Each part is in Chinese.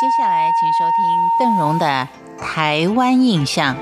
接下来，请收听邓荣的《台湾印象》。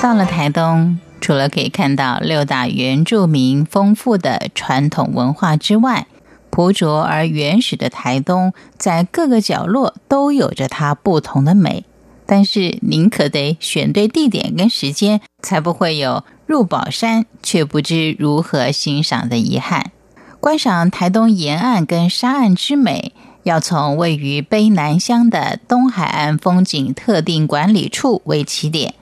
到了台东，除了可以看到六大原住民丰富的传统文化之外，朴拙而原始的台东，在各个角落都有着它不同的美。但是，您可得选对地点跟时间，才不会有。入宝山却不知如何欣赏的遗憾。观赏台东沿岸跟沙岸之美，要从位于卑南乡的东海岸风景特定管理处为起点。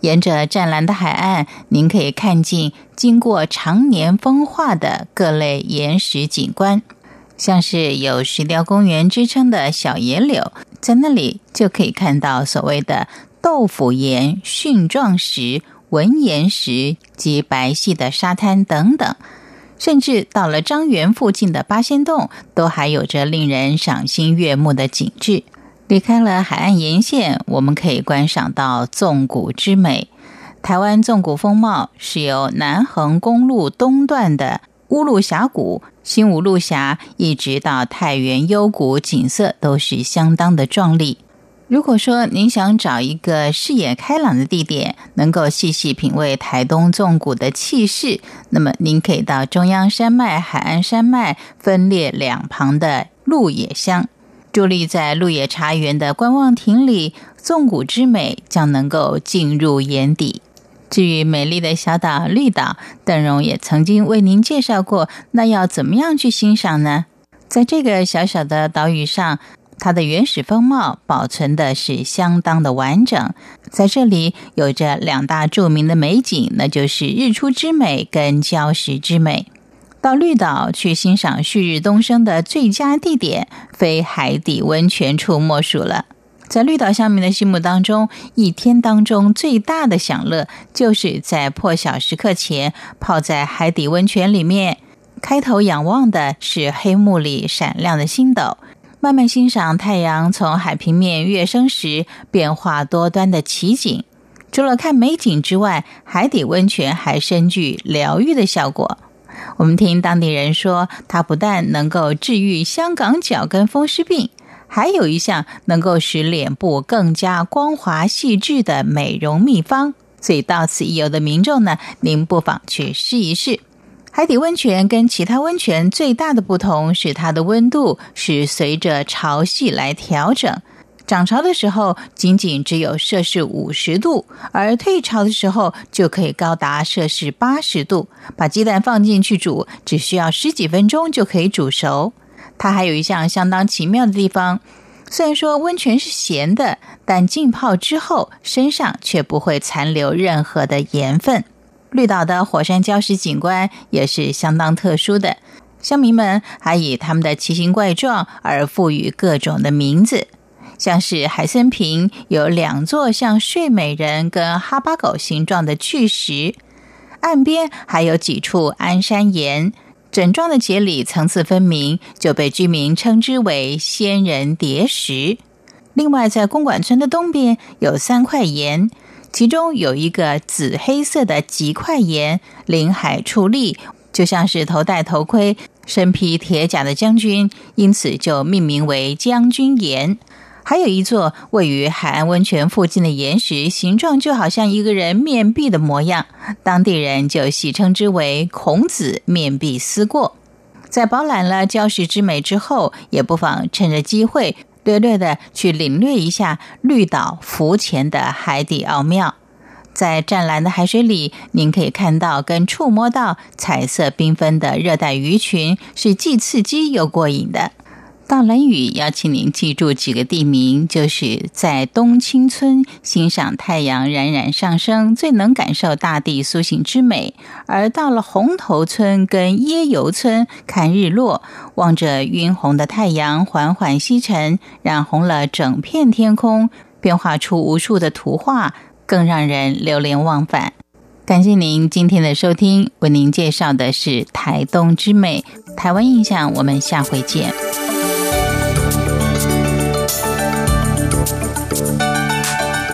沿着湛蓝的海岸，您可以看见经过常年风化的各类岩石景观，像是有石雕公园之称的小野柳，在那里就可以看到所谓的豆腐岩蕈状石。文岩石及白细的沙滩等等，甚至到了张园附近的八仙洞，都还有着令人赏心悦目的景致。离开了海岸沿线，我们可以观赏到纵谷之美。台湾纵谷风貌是由南横公路东段的乌鹿峡谷、新五鹿峡，一直到太原幽谷，景色都是相当的壮丽。如果说您想找一个视野开朗的地点，能够细细品味台东纵谷的气势，那么您可以到中央山脉、海岸山脉分列两旁的鹿野乡，伫立在鹿野茶园的观望亭里，纵谷之美将能够进入眼底。至于美丽的小岛绿岛，邓荣也曾经为您介绍过，那要怎么样去欣赏呢？在这个小小的岛屿上。它的原始风貌保存的是相当的完整，在这里有着两大著名的美景，那就是日出之美跟礁石之美。到绿岛去欣赏旭日东升的最佳地点，非海底温泉处莫属了。在绿岛乡民的心目当中，一天当中最大的享乐，就是在破晓时刻前泡在海底温泉里面，开头仰望的是黑幕里闪亮的星斗。慢慢欣赏太阳从海平面跃升时变化多端的奇景。除了看美景之外，海底温泉还深具疗愈的效果。我们听当地人说，它不但能够治愈香港脚跟风湿病，还有一项能够使脸部更加光滑细致的美容秘方。所以到此一游的民众呢，您不妨去试一试。海底温泉跟其他温泉最大的不同是，它的温度是随着潮汐来调整。涨潮的时候仅仅只有摄氏五十度，而退潮的时候就可以高达摄氏八十度。把鸡蛋放进去煮，只需要十几分钟就可以煮熟。它还有一项相当奇妙的地方，虽然说温泉是咸的，但浸泡之后身上却不会残留任何的盐分。绿岛的火山礁石景观也是相当特殊的，乡民们还以他们的奇形怪状而赋予各种的名字，像是海森坪有两座像睡美人跟哈巴狗形状的巨石，岸边还有几处安山岩，整幢的节理层次分明，就被居民称之为仙人叠石。另外，在公馆村的东边有三块岩。其中有一个紫黑色的极块岩，临海矗立，就像是头戴头盔、身披铁甲的将军，因此就命名为将军岩。还有一座位于海岸温泉附近的岩石，形状就好像一个人面壁的模样，当地人就戏称之为“孔子面壁思过”。在饱览了礁石之美之后，也不妨趁着机会。略略的去领略一下绿岛浮潜的海底奥妙，在湛蓝的海水里，您可以看到跟触摸到彩色缤纷的热带鱼群，是既刺激又过瘾的。到蓝屿，邀请您记住几个地名，就是在东青村欣赏太阳冉冉上升，最能感受大地苏醒之美；而到了红头村跟椰油村看日落，望着晕红的太阳缓缓西沉，染红了整片天空，变化出无数的图画，更让人流连忘返。感谢您今天的收听，为您介绍的是台东之美、台湾印象，我们下回见。